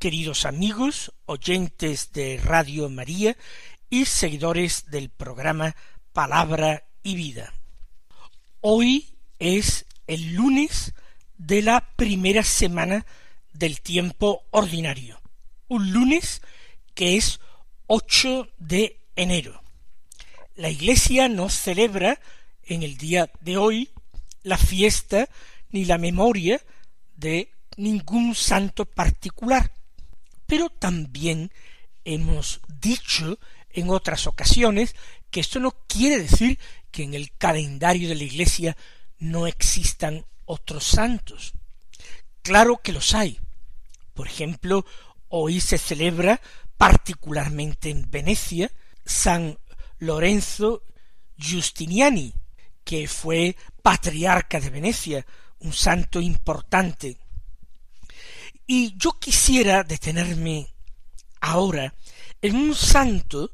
queridos amigos, oyentes de Radio María y seguidores del programa Palabra y Vida. Hoy es el lunes de la primera semana del tiempo ordinario, un lunes que es 8 de enero. La Iglesia no celebra en el día de hoy la fiesta ni la memoria de ningún santo particular. Pero también hemos dicho en otras ocasiones que esto no quiere decir que en el calendario de la Iglesia no existan otros santos. Claro que los hay. Por ejemplo, hoy se celebra particularmente en Venecia San Lorenzo Giustiniani, que fue patriarca de Venecia, un santo importante. Y yo quisiera detenerme ahora en un santo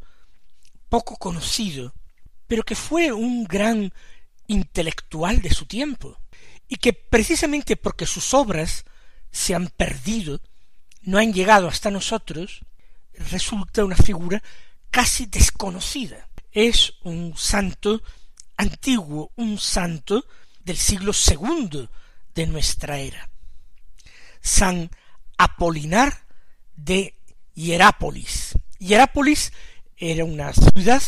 poco conocido, pero que fue un gran intelectual de su tiempo, y que precisamente porque sus obras se han perdido, no han llegado hasta nosotros, resulta una figura casi desconocida. Es un santo antiguo, un santo del siglo segundo de nuestra era. San Apolinar de Hierápolis. Hierápolis era una ciudad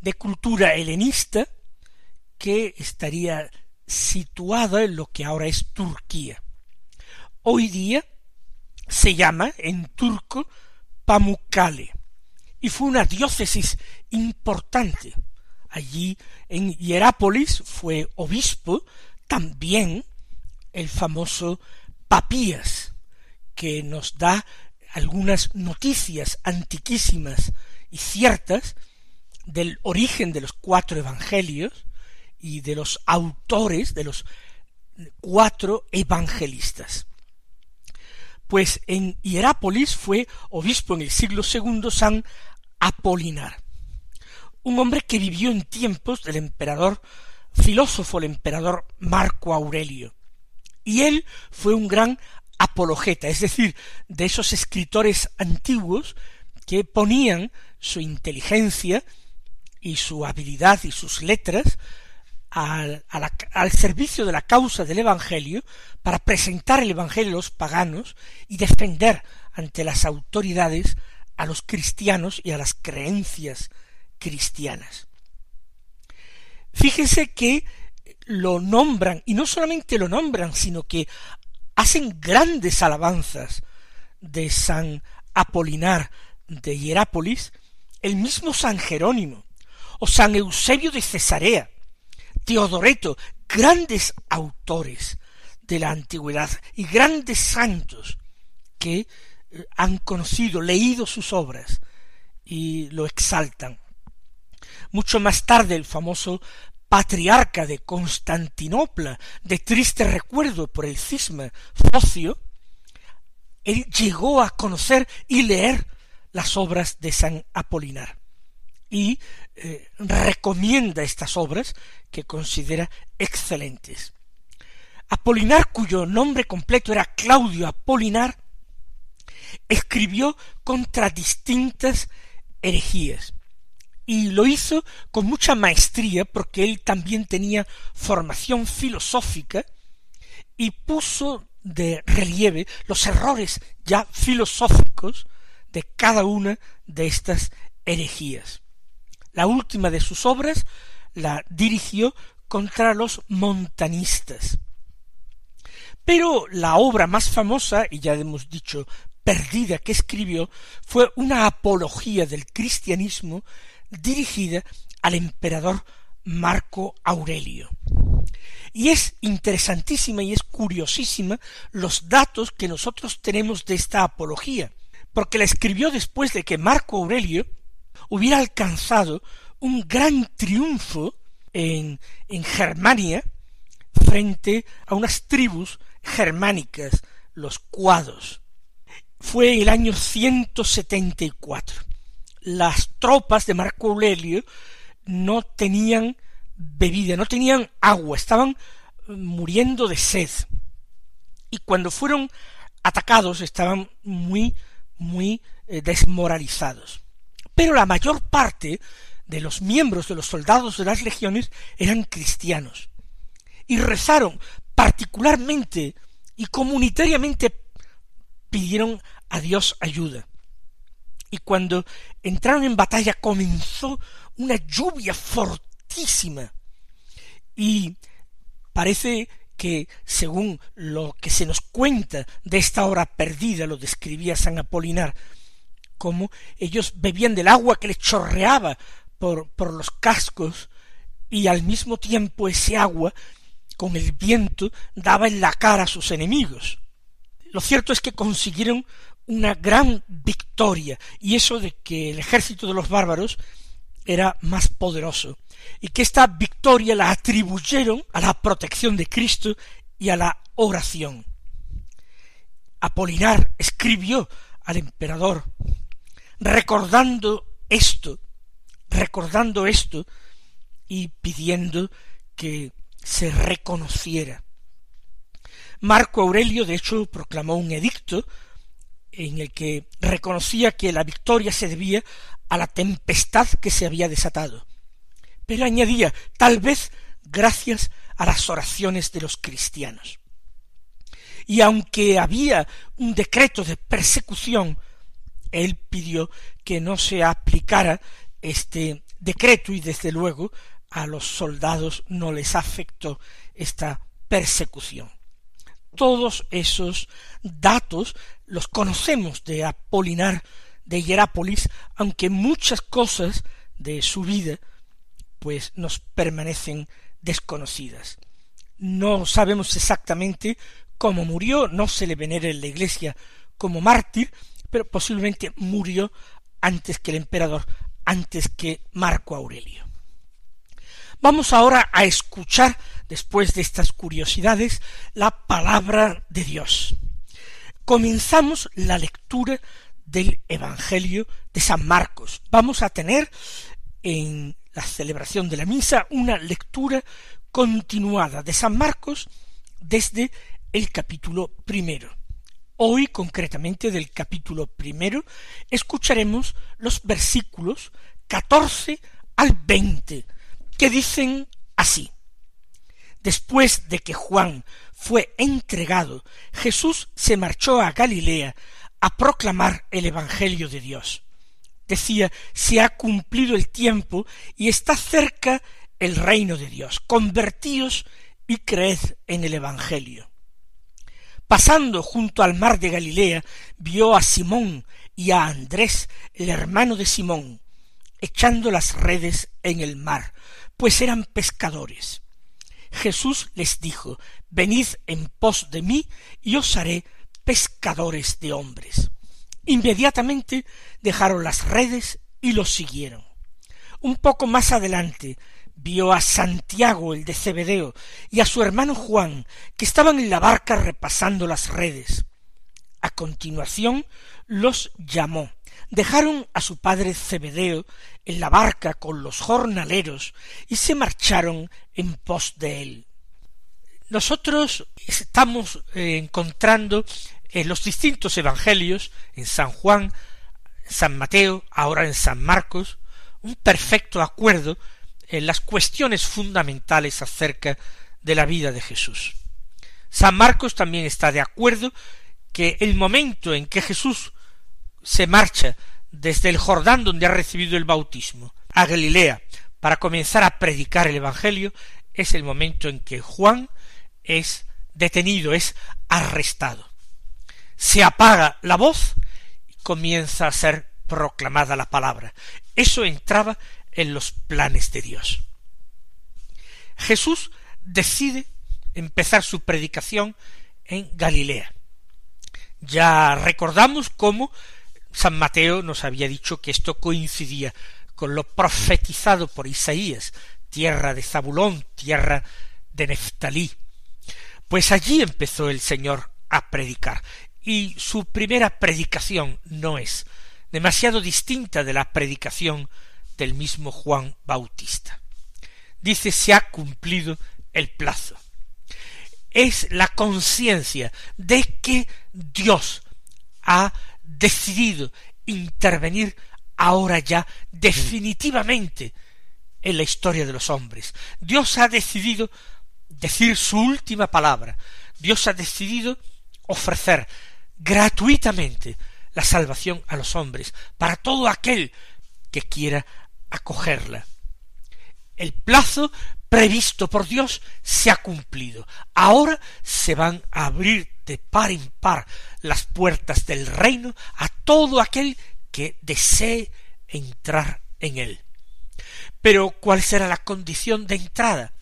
de cultura helenista que estaría situada en lo que ahora es Turquía. Hoy día se llama en turco Pamukkale y fue una diócesis importante. Allí en Hierápolis fue obispo también el famoso Papías, que nos da algunas noticias antiquísimas y ciertas del origen de los cuatro evangelios y de los autores de los cuatro evangelistas. Pues en Hierápolis fue obispo en el siglo segundo San Apolinar, un hombre que vivió en tiempos del emperador filósofo, el emperador Marco Aurelio, y él fue un gran apologeta, es decir, de esos escritores antiguos que ponían su inteligencia y su habilidad y sus letras al, al, servicio de la causa del Evangelio para presentar el Evangelio a los paganos y defender ante las autoridades a los cristianos y a las creencias cristianas. Fíjense que lo nombran, y no solamente lo nombran, sino que hacen grandes alabanzas de San Apolinar de Hierápolis, el mismo San Jerónimo, o San Eusebio de Cesarea, Teodoreto, grandes autores de la antigüedad y grandes santos que eh, han conocido, leído sus obras y lo exaltan. Mucho más tarde el famoso patriarca de Constantinopla, de triste recuerdo por el cisma Focio, él llegó a conocer y leer las obras de San Apolinar y eh, recomienda estas obras que considera excelentes. Apolinar, cuyo nombre completo era Claudio Apolinar, escribió contra distintas herejías y lo hizo con mucha maestría porque él también tenía formación filosófica y puso de relieve los errores ya filosóficos de cada una de estas herejías. La última de sus obras la dirigió contra los montanistas. Pero la obra más famosa, y ya hemos dicho perdida que escribió, fue una apología del cristianismo dirigida al emperador Marco Aurelio. Y es interesantísima y es curiosísima los datos que nosotros tenemos de esta apología, porque la escribió después de que Marco Aurelio hubiera alcanzado un gran triunfo en, en Germania frente a unas tribus germánicas, los cuados. Fue el año 174. Las tropas de Marco Aurelio no tenían bebida, no tenían agua, estaban muriendo de sed. Y cuando fueron atacados estaban muy, muy eh, desmoralizados. Pero la mayor parte de los miembros de los soldados de las legiones eran cristianos. Y rezaron particularmente y comunitariamente pidieron a Dios ayuda. Y cuando entraron en batalla comenzó una lluvia fortísima. Y parece que según lo que se nos cuenta de esta hora perdida, lo describía San Apolinar, como ellos bebían del agua que les chorreaba por, por los cascos y al mismo tiempo ese agua con el viento daba en la cara a sus enemigos. Lo cierto es que consiguieron una gran victoria y eso de que el ejército de los bárbaros era más poderoso y que esta victoria la atribuyeron a la protección de Cristo y a la oración. Apolinar escribió al emperador recordando esto, recordando esto y pidiendo que se reconociera. Marco Aurelio, de hecho, proclamó un edicto en el que reconocía que la victoria se debía a la tempestad que se había desatado. Pero añadía, tal vez gracias a las oraciones de los cristianos. Y aunque había un decreto de persecución, él pidió que no se aplicara este decreto y desde luego a los soldados no les afectó esta persecución. Todos esos datos los conocemos de Apolinar de Hierápolis, aunque muchas cosas de su vida pues nos permanecen desconocidas. No sabemos exactamente cómo murió, no se le venera en la iglesia como mártir, pero posiblemente murió antes que el emperador, antes que Marco Aurelio. Vamos ahora a escuchar, después de estas curiosidades, la palabra de Dios. Comenzamos la lectura del Evangelio de San Marcos. Vamos a tener en la celebración de la misa una lectura continuada de San Marcos desde el capítulo primero. Hoy, concretamente del capítulo primero, escucharemos los versículos catorce al veinte, que dicen así. Después de que Juan fue entregado, Jesús se marchó a Galilea a proclamar el Evangelio de Dios. Decía, se ha cumplido el tiempo y está cerca el reino de Dios. Convertíos y creed en el Evangelio. Pasando junto al mar de Galilea, vio a Simón y a Andrés, el hermano de Simón, echando las redes en el mar, pues eran pescadores. Jesús les dijo, Venid en pos de mí, y os haré pescadores de hombres. Inmediatamente dejaron las redes y los siguieron. Un poco más adelante vio a Santiago el de Cebedeo y a su hermano Juan, que estaban en la barca repasando las redes. A continuación los llamó. Dejaron a su padre Cebedeo en la barca con los jornaleros y se marcharon en pos de él. Nosotros estamos eh, encontrando en los distintos evangelios, en San Juan, San Mateo, ahora en San Marcos, un perfecto acuerdo en las cuestiones fundamentales acerca de la vida de Jesús. San Marcos también está de acuerdo que el momento en que Jesús se marcha desde el Jordán donde ha recibido el bautismo a Galilea para comenzar a predicar el Evangelio es el momento en que Juan es detenido, es arrestado. Se apaga la voz y comienza a ser proclamada la palabra. Eso entraba en los planes de Dios. Jesús decide empezar su predicación en Galilea. Ya recordamos cómo San Mateo nos había dicho que esto coincidía con lo profetizado por Isaías, tierra de Zabulón, tierra de Neftalí. Pues allí empezó el Señor a predicar, y su primera predicación no es demasiado distinta de la predicación del mismo Juan Bautista. Dice se ha cumplido el plazo. Es la conciencia de que Dios ha decidido intervenir ahora ya definitivamente en la historia de los hombres. Dios ha decidido decir su última palabra. Dios ha decidido ofrecer gratuitamente la salvación a los hombres, para todo aquel que quiera acogerla. El plazo previsto por Dios se ha cumplido. Ahora se van a abrir de par en par las puertas del reino a todo aquel que desee entrar en él. Pero ¿cuál será la condición de entrada?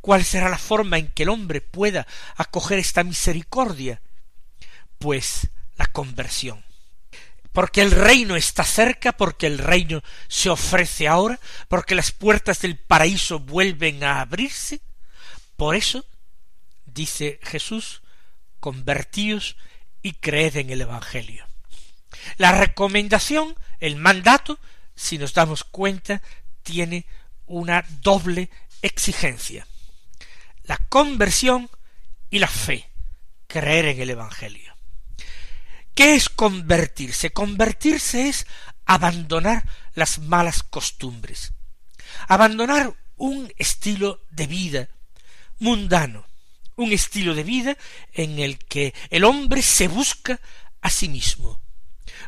¿Cuál será la forma en que el hombre pueda acoger esta misericordia? Pues la conversión. Porque el reino está cerca, porque el reino se ofrece ahora, porque las puertas del paraíso vuelven a abrirse. Por eso, dice Jesús, convertíos y creed en el Evangelio. La recomendación, el mandato, si nos damos cuenta, tiene una doble exigencia. La conversión y la fe, creer en el Evangelio. ¿Qué es convertirse? Convertirse es abandonar las malas costumbres, abandonar un estilo de vida mundano, un estilo de vida en el que el hombre se busca a sí mismo,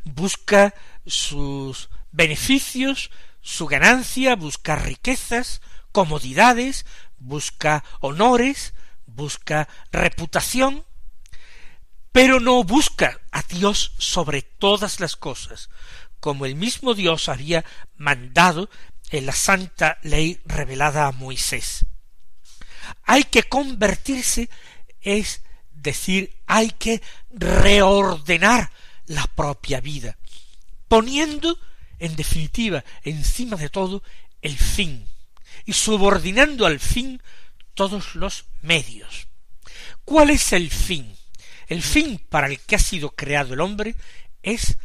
busca sus beneficios, su ganancia, busca riquezas, comodidades, busca honores, busca reputación, pero no busca a Dios sobre todas las cosas, como el mismo Dios había mandado en la santa ley revelada a Moisés. Hay que convertirse, es decir, hay que reordenar la propia vida, poniendo, en definitiva, encima de todo, el fin, y subordinando al fin todos los medios. ¿Cuál es el fin? El fin para el que ha sido creado el hombre es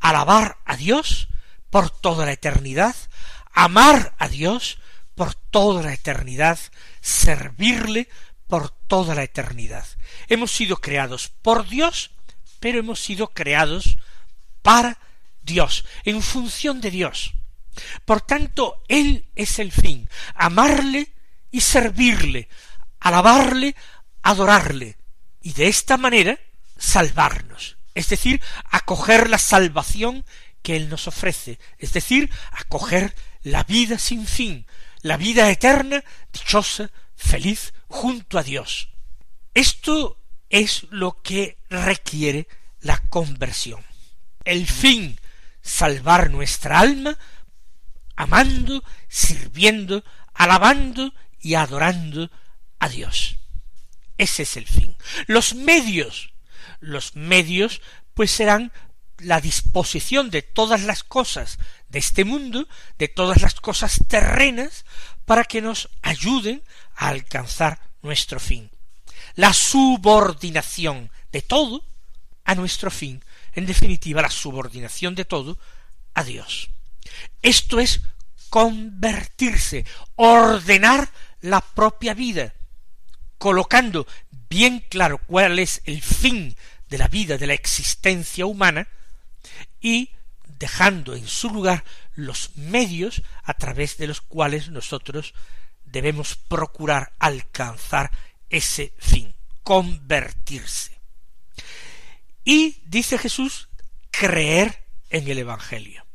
alabar a Dios por toda la eternidad, amar a Dios por toda la eternidad, servirle por toda la eternidad. Hemos sido creados por Dios, pero hemos sido creados para Dios, en función de Dios. Por tanto, Él es el fin, amarle y servirle, alabarle, adorarle, y de esta manera salvarnos, es decir, acoger la salvación que Él nos ofrece, es decir, acoger la vida sin fin, la vida eterna, dichosa, feliz, junto a Dios. Esto es lo que requiere la conversión. El fin, salvar nuestra alma, amando, sirviendo, alabando y adorando a Dios. Ese es el fin. Los medios, los medios, pues serán la disposición de todas las cosas de este mundo, de todas las cosas terrenas, para que nos ayuden a alcanzar nuestro fin. La subordinación de todo a nuestro fin, en definitiva la subordinación de todo a Dios. Esto es convertirse, ordenar la propia vida, colocando bien claro cuál es el fin de la vida, de la existencia humana, y dejando en su lugar los medios a través de los cuales nosotros debemos procurar alcanzar ese fin, convertirse. Y, dice Jesús, creer en el Evangelio.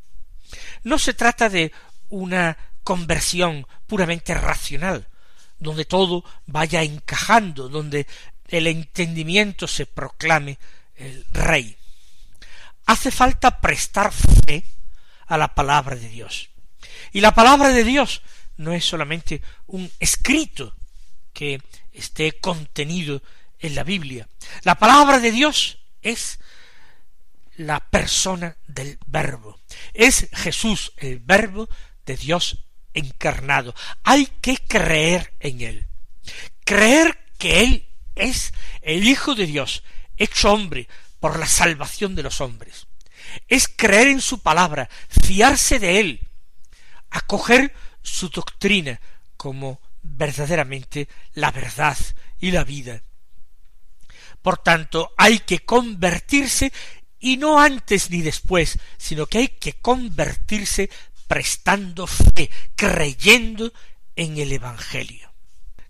No se trata de una conversión puramente racional, donde todo vaya encajando, donde el entendimiento se proclame el rey. Hace falta prestar fe a la palabra de Dios. Y la palabra de Dios no es solamente un escrito que esté contenido en la Biblia. La palabra de Dios es la persona del Verbo. Es Jesús el Verbo de Dios encarnado. Hay que creer en Él. Creer que Él es el Hijo de Dios, hecho hombre por la salvación de los hombres. Es creer en su palabra, fiarse de Él, acoger su doctrina como verdaderamente la verdad y la vida. Por tanto, hay que convertirse y no antes ni después, sino que hay que convertirse prestando fe, creyendo en el Evangelio.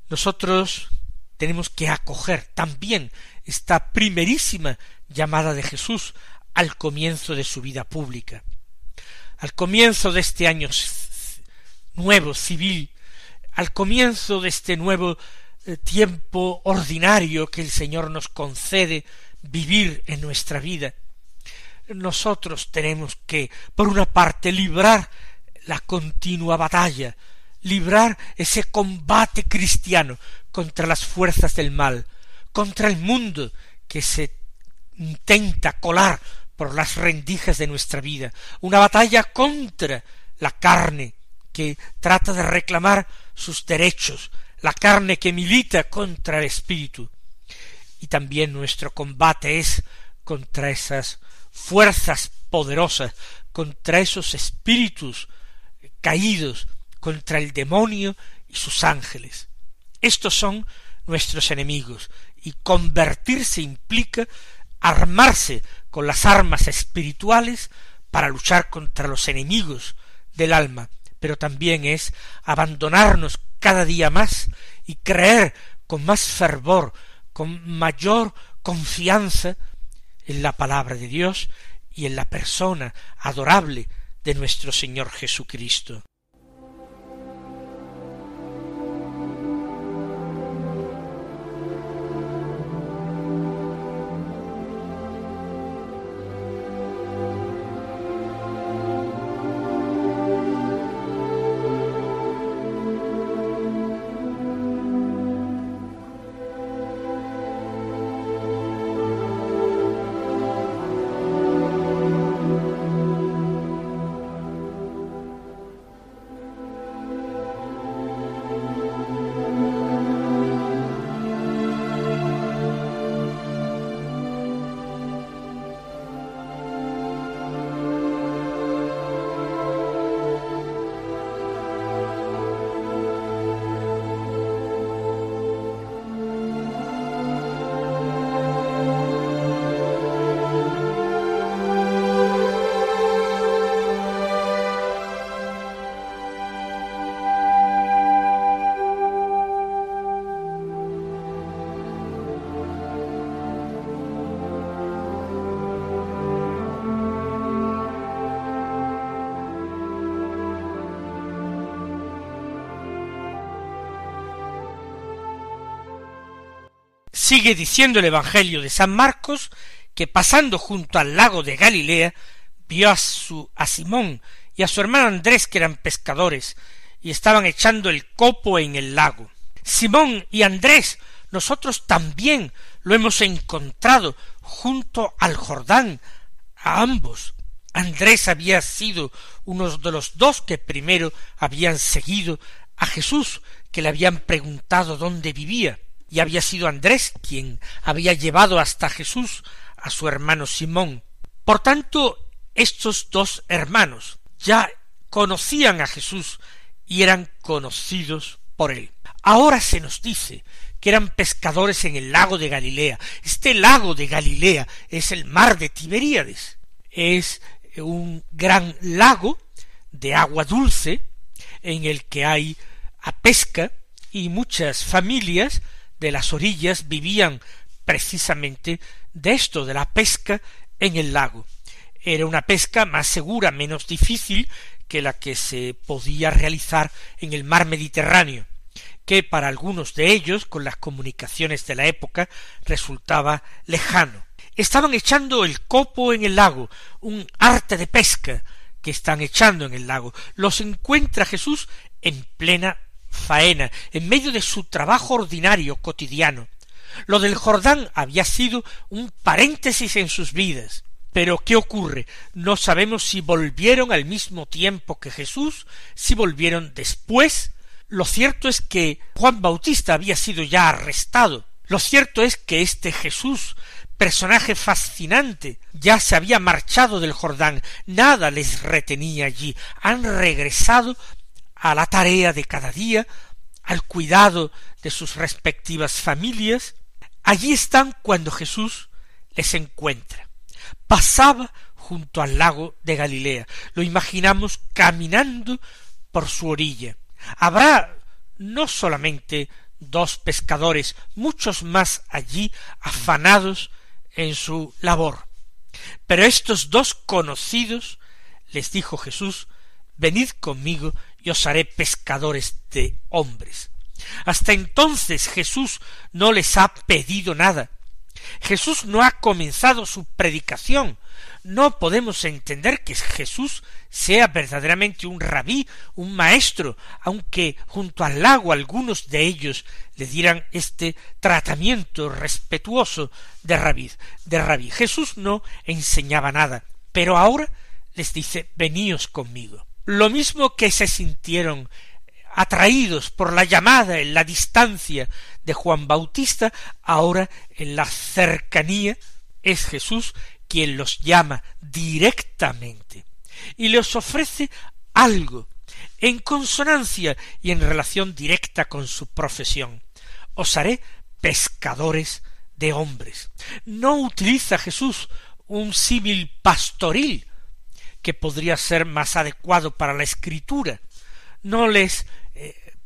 Nosotros tenemos que acoger también esta primerísima llamada de Jesús al comienzo de su vida pública. Al comienzo de este año nuevo civil, al comienzo de este nuevo eh, tiempo ordinario que el Señor nos concede vivir en nuestra vida, nosotros tenemos que, por una parte, librar la continua batalla, librar ese combate cristiano contra las fuerzas del mal, contra el mundo que se intenta colar por las rendijas de nuestra vida, una batalla contra la carne que trata de reclamar sus derechos, la carne que milita contra el espíritu. Y también nuestro combate es contra esas fuerzas poderosas, contra esos espíritus caídos, contra el demonio y sus ángeles. Estos son nuestros enemigos, y convertirse implica armarse con las armas espirituales para luchar contra los enemigos del alma, pero también es abandonarnos cada día más y creer con más fervor, con mayor confianza en la palabra de Dios y en la persona adorable de nuestro Señor Jesucristo. Sigue diciendo el Evangelio de San Marcos que pasando junto al lago de Galilea vio a su a Simón y a su hermano Andrés que eran pescadores y estaban echando el copo en el lago. Simón y Andrés, nosotros también lo hemos encontrado junto al Jordán, a ambos. Andrés había sido uno de los dos que primero habían seguido a Jesús, que le habían preguntado dónde vivía y había sido Andrés quien había llevado hasta Jesús a su hermano Simón. Por tanto, estos dos hermanos ya conocían a Jesús y eran conocidos por él. Ahora se nos dice que eran pescadores en el lago de Galilea. Este lago de Galilea es el mar de Tiberíades. Es un gran lago de agua dulce en el que hay a pesca y muchas familias de las orillas vivían precisamente de esto, de la pesca en el lago. Era una pesca más segura, menos difícil que la que se podía realizar en el mar Mediterráneo, que para algunos de ellos, con las comunicaciones de la época, resultaba lejano. Estaban echando el copo en el lago, un arte de pesca que están echando en el lago. Los encuentra Jesús en plena faena, en medio de su trabajo ordinario cotidiano. Lo del Jordán había sido un paréntesis en sus vidas, Pero ¿qué ocurre? No sabemos si volvieron al mismo tiempo que Jesús, si volvieron después. Lo cierto es que Juan Bautista había sido ya arrestado. Lo cierto es que este Jesús, personaje fascinante, ya se había marchado del Jordán, nada les retenía allí, han regresado a la tarea de cada día, al cuidado de sus respectivas familias, allí están cuando Jesús les encuentra. Pasaba junto al lago de Galilea. Lo imaginamos caminando por su orilla. Habrá no solamente dos pescadores, muchos más allí afanados en su labor. Pero estos dos conocidos les dijo Jesús, venid conmigo os haré pescadores de hombres. Hasta entonces Jesús no les ha pedido nada. Jesús no ha comenzado su predicación. No podemos entender que Jesús sea verdaderamente un rabí, un maestro, aunque junto al lago algunos de ellos le dieran este tratamiento respetuoso de rabí. De rabí. Jesús no enseñaba nada, pero ahora les dice veníos conmigo. Lo mismo que se sintieron atraídos por la llamada en la distancia de Juan Bautista, ahora en la cercanía es Jesús quien los llama directamente y les ofrece algo en consonancia y en relación directa con su profesión. Os haré pescadores de hombres. No utiliza Jesús un símil pastoril que podría ser más adecuado para la escritura. No les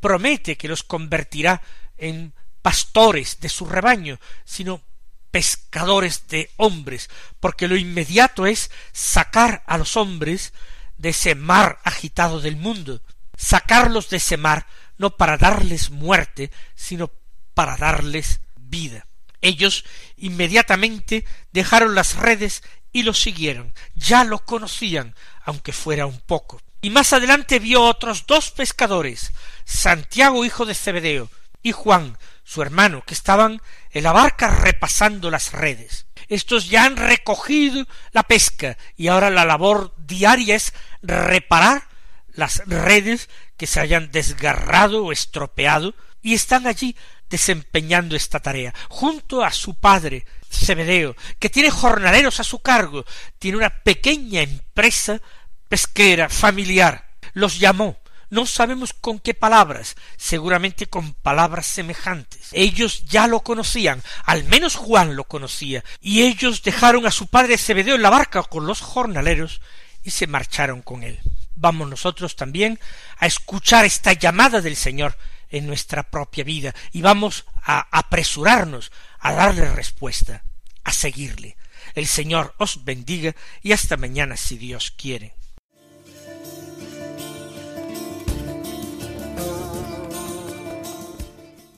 promete que los convertirá en pastores de su rebaño, sino pescadores de hombres, porque lo inmediato es sacar a los hombres de ese mar agitado del mundo, sacarlos de ese mar no para darles muerte, sino para darles vida. Ellos inmediatamente dejaron las redes y lo siguieron, ya lo conocían, aunque fuera un poco. Y más adelante vio otros dos pescadores, Santiago hijo de Zebedeo, y Juan, su hermano, que estaban en la barca repasando las redes. Estos ya han recogido la pesca y ahora la labor diaria es reparar las redes que se hayan desgarrado o estropeado y están allí desempeñando esta tarea junto a su padre Zebedeo, que tiene jornaleros a su cargo, tiene una pequeña empresa pesquera familiar, los llamó, no sabemos con qué palabras, seguramente con palabras semejantes. Ellos ya lo conocían, al menos Juan lo conocía, y ellos dejaron a su padre Zebedeo en la barca con los jornaleros y se marcharon con él. Vamos nosotros también a escuchar esta llamada del Señor en nuestra propia vida y vamos a apresurarnos a darle respuesta, a seguirle. El Señor os bendiga y hasta mañana si Dios quiere.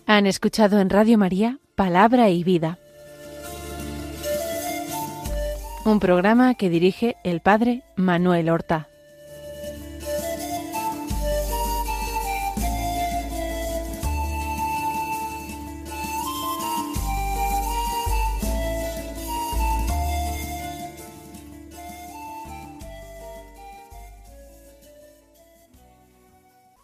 Han escuchado en Radio María Palabra y Vida, un programa que dirige el Padre Manuel Horta.